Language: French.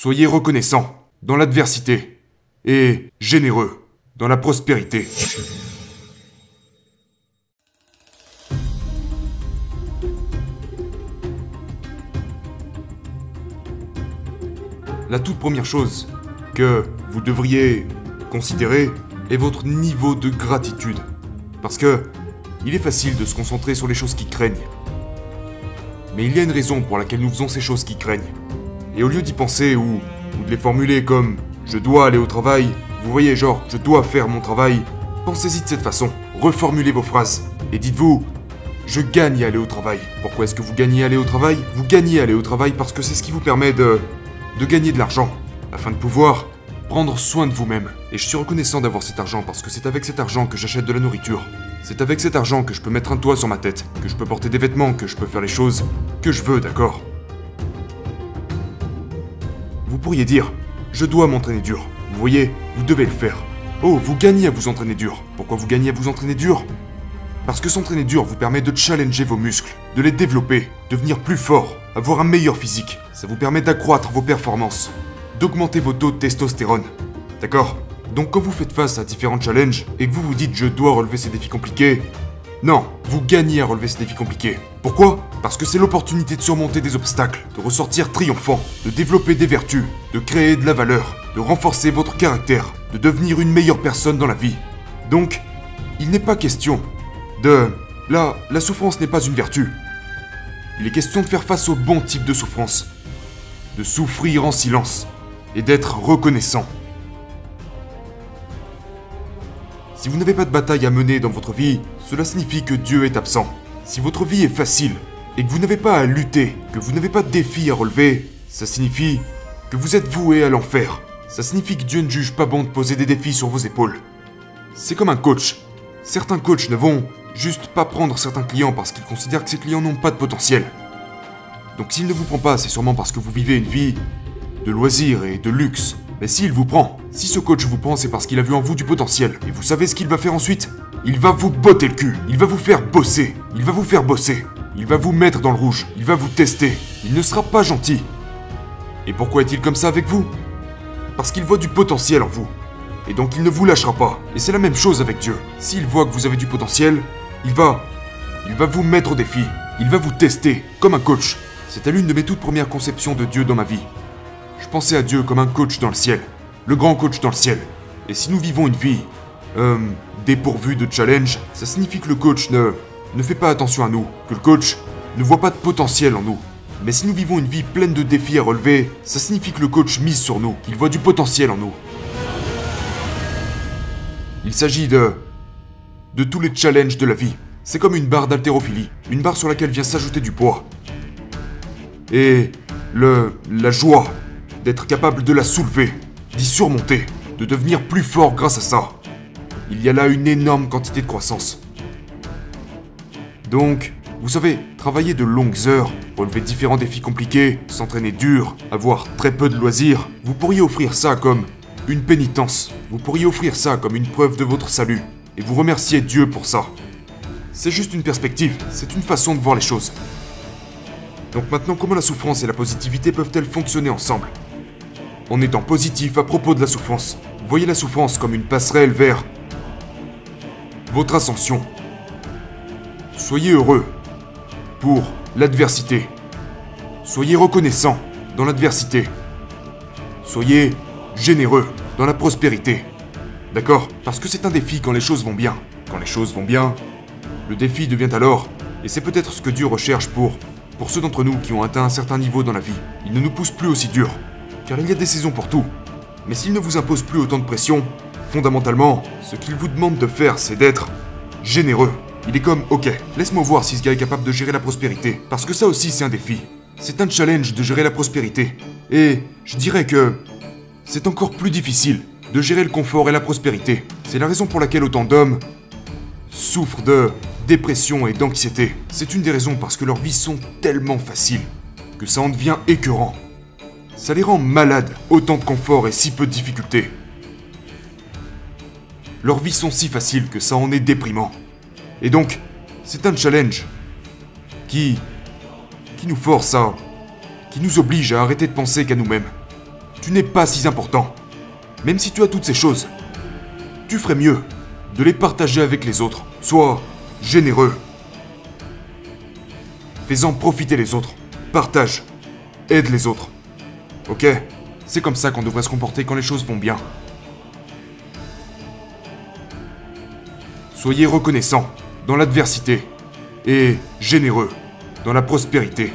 Soyez reconnaissant dans l'adversité et généreux dans la prospérité. La toute première chose que vous devriez considérer est votre niveau de gratitude. Parce que il est facile de se concentrer sur les choses qui craignent. Mais il y a une raison pour laquelle nous faisons ces choses qui craignent. Et au lieu d'y penser ou, de les formuler comme je dois aller au travail, vous voyez genre je dois faire mon travail, pensez-y de cette façon. Reformulez vos phrases et dites-vous je gagne à aller au travail. Pourquoi est-ce que vous gagnez à aller au travail? Vous gagnez à aller au travail parce que c'est ce qui vous permet de de gagner de l'argent afin de pouvoir prendre soin de vous-même. Et je suis reconnaissant d'avoir cet argent parce que c'est avec cet argent que j'achète de la nourriture. C'est avec cet argent que je peux mettre un toit sur ma tête, que je peux porter des vêtements, que je peux faire les choses que je veux, d'accord? Vous pourriez dire, je dois m'entraîner dur. Vous voyez, vous devez le faire. Oh, vous gagnez à vous entraîner dur. Pourquoi vous gagnez à vous entraîner dur? Parce que s'entraîner dur vous permet de challenger vos muscles, de les développer, devenir plus fort, avoir un meilleur physique. Ça vous permet d'accroître vos performances, d'augmenter vos taux de testostérone. D'accord? Donc quand vous faites face à différents challenges et que vous vous dites je dois relever ces défis compliqués, non, vous gagnez à relever ces défis compliqués. Pourquoi? Parce que c'est l'opportunité de surmonter des obstacles, de ressortir triomphant, de développer des vertus, de créer de la valeur, de renforcer votre caractère, de devenir une meilleure personne dans la vie. Donc, il n'est pas question de... Là, la souffrance n'est pas une vertu. Il est question de faire face au bon type de souffrance. De souffrir en silence et d'être reconnaissant. Si vous n'avez pas de bataille à mener dans votre vie, cela signifie que Dieu est absent. Si votre vie est facile et que vous n'avez pas à lutter, que vous n'avez pas de défis à relever, ça signifie que vous êtes voué à l'enfer. Ça signifie que Dieu ne juge pas bon de poser des défis sur vos épaules. C'est comme un coach. Certains coachs ne vont juste pas prendre certains clients parce qu'ils considèrent que ces clients n'ont pas de potentiel. Donc s'il ne vous prend pas, c'est sûrement parce que vous vivez une vie de loisirs et de luxe. Mais s'il vous prend, si ce coach vous prend, c'est parce qu'il a vu en vous du potentiel. Et vous savez ce qu'il va faire ensuite? Il va vous botter le cul. Il va vous faire bosser. Il va vous faire bosser. Il va vous mettre dans le rouge. Il va vous tester. Il ne sera pas gentil. Et pourquoi est-il comme ça avec vous? Parce qu'il voit du potentiel en vous. Et donc il ne vous lâchera pas. Et c'est la même chose avec Dieu. S'il voit que vous avez du potentiel, il va... Il va vous mettre au défi. Il va vous tester, comme un coach. C'était l'une de mes toutes premières conceptions de Dieu dans ma vie. Je pensais à Dieu comme un coach dans le ciel. Le grand coach dans le ciel. Et si nous vivons une vie... Euh... dépourvue de challenge, ça signifie que le coach ne... ne fait pas attention à nous. Que le coach ne voit pas de potentiel en nous. Mais si nous vivons une vie pleine de défis à relever, ça signifie que le coach mise sur nous, qu'il voit du potentiel en nous. Il s'agit de... de tous les challenges de la vie. C'est comme une barre d'haltérophilie, une barre sur laquelle vient s'ajouter du poids. Et le... la joie d'être capable de la soulever, d'y surmonter, de devenir plus fort grâce à ça. Il y a là une énorme quantité de croissance. Donc, vous savez, travailler de longues heures, relever différents défis compliqués, s'entraîner dur, avoir très peu de loisirs, vous pourriez offrir ça comme une pénitence. Vous pourriez offrir ça comme une preuve de votre salut. Et vous remercier Dieu pour ça. C'est juste une perspective, c'est une façon de voir les choses. Donc maintenant, comment la souffrance et la positivité peuvent-elles fonctionner ensemble? En étant positif à propos de la souffrance, voyez la souffrance comme une passerelle vers votre ascension. Soyez heureux pour l'adversité. Soyez reconnaissant dans l'adversité. Soyez généreux dans la prospérité. D'accord? Parce que c'est un défi quand les choses vont bien. Quand les choses vont bien, le défi devient alors, et c'est peut-être ce que Dieu recherche pour, pour ceux d'entre nous qui ont atteint un certain niveau dans la vie. Il ne nous pousse plus aussi dur, car il y a des saisons pour tout. Mais s'il ne vous impose plus autant de pression, fondamentalement, ce qu'il vous demande de faire, c'est d'être généreux. Il est comme, ok, laisse-moi voir si ce gars est capable de gérer la prospérité, parce que ça aussi c'est un défi. C'est un challenge de gérer la prospérité. Et je dirais que c'est encore plus difficile de gérer le confort et la prospérité. C'est la raison pour laquelle autant d'hommes souffrent de dépression et d'anxiété. C'est une des raisons parce que leurs vies sont tellement faciles que ça en devient écœurant. Ça les rend malades, autant de confort et si peu de difficultés. Leurs vies sont si faciles que ça en est déprimant. Et donc, c'est un challenge qui qui nous force à qui nous oblige à arrêter de penser qu'à nous-mêmes. tu n'es pas si important. Même si tu as toutes ces choses, tu ferais mieux de les partager avec les autres. Sois généreux. Fais-en profiter les autres. Partage. Aide les autres. Ok C'est comme ça qu'on devrait se comporter quand les choses vont bien. Soyez reconnaissants dans l'adversité et généreux dans la prospérité.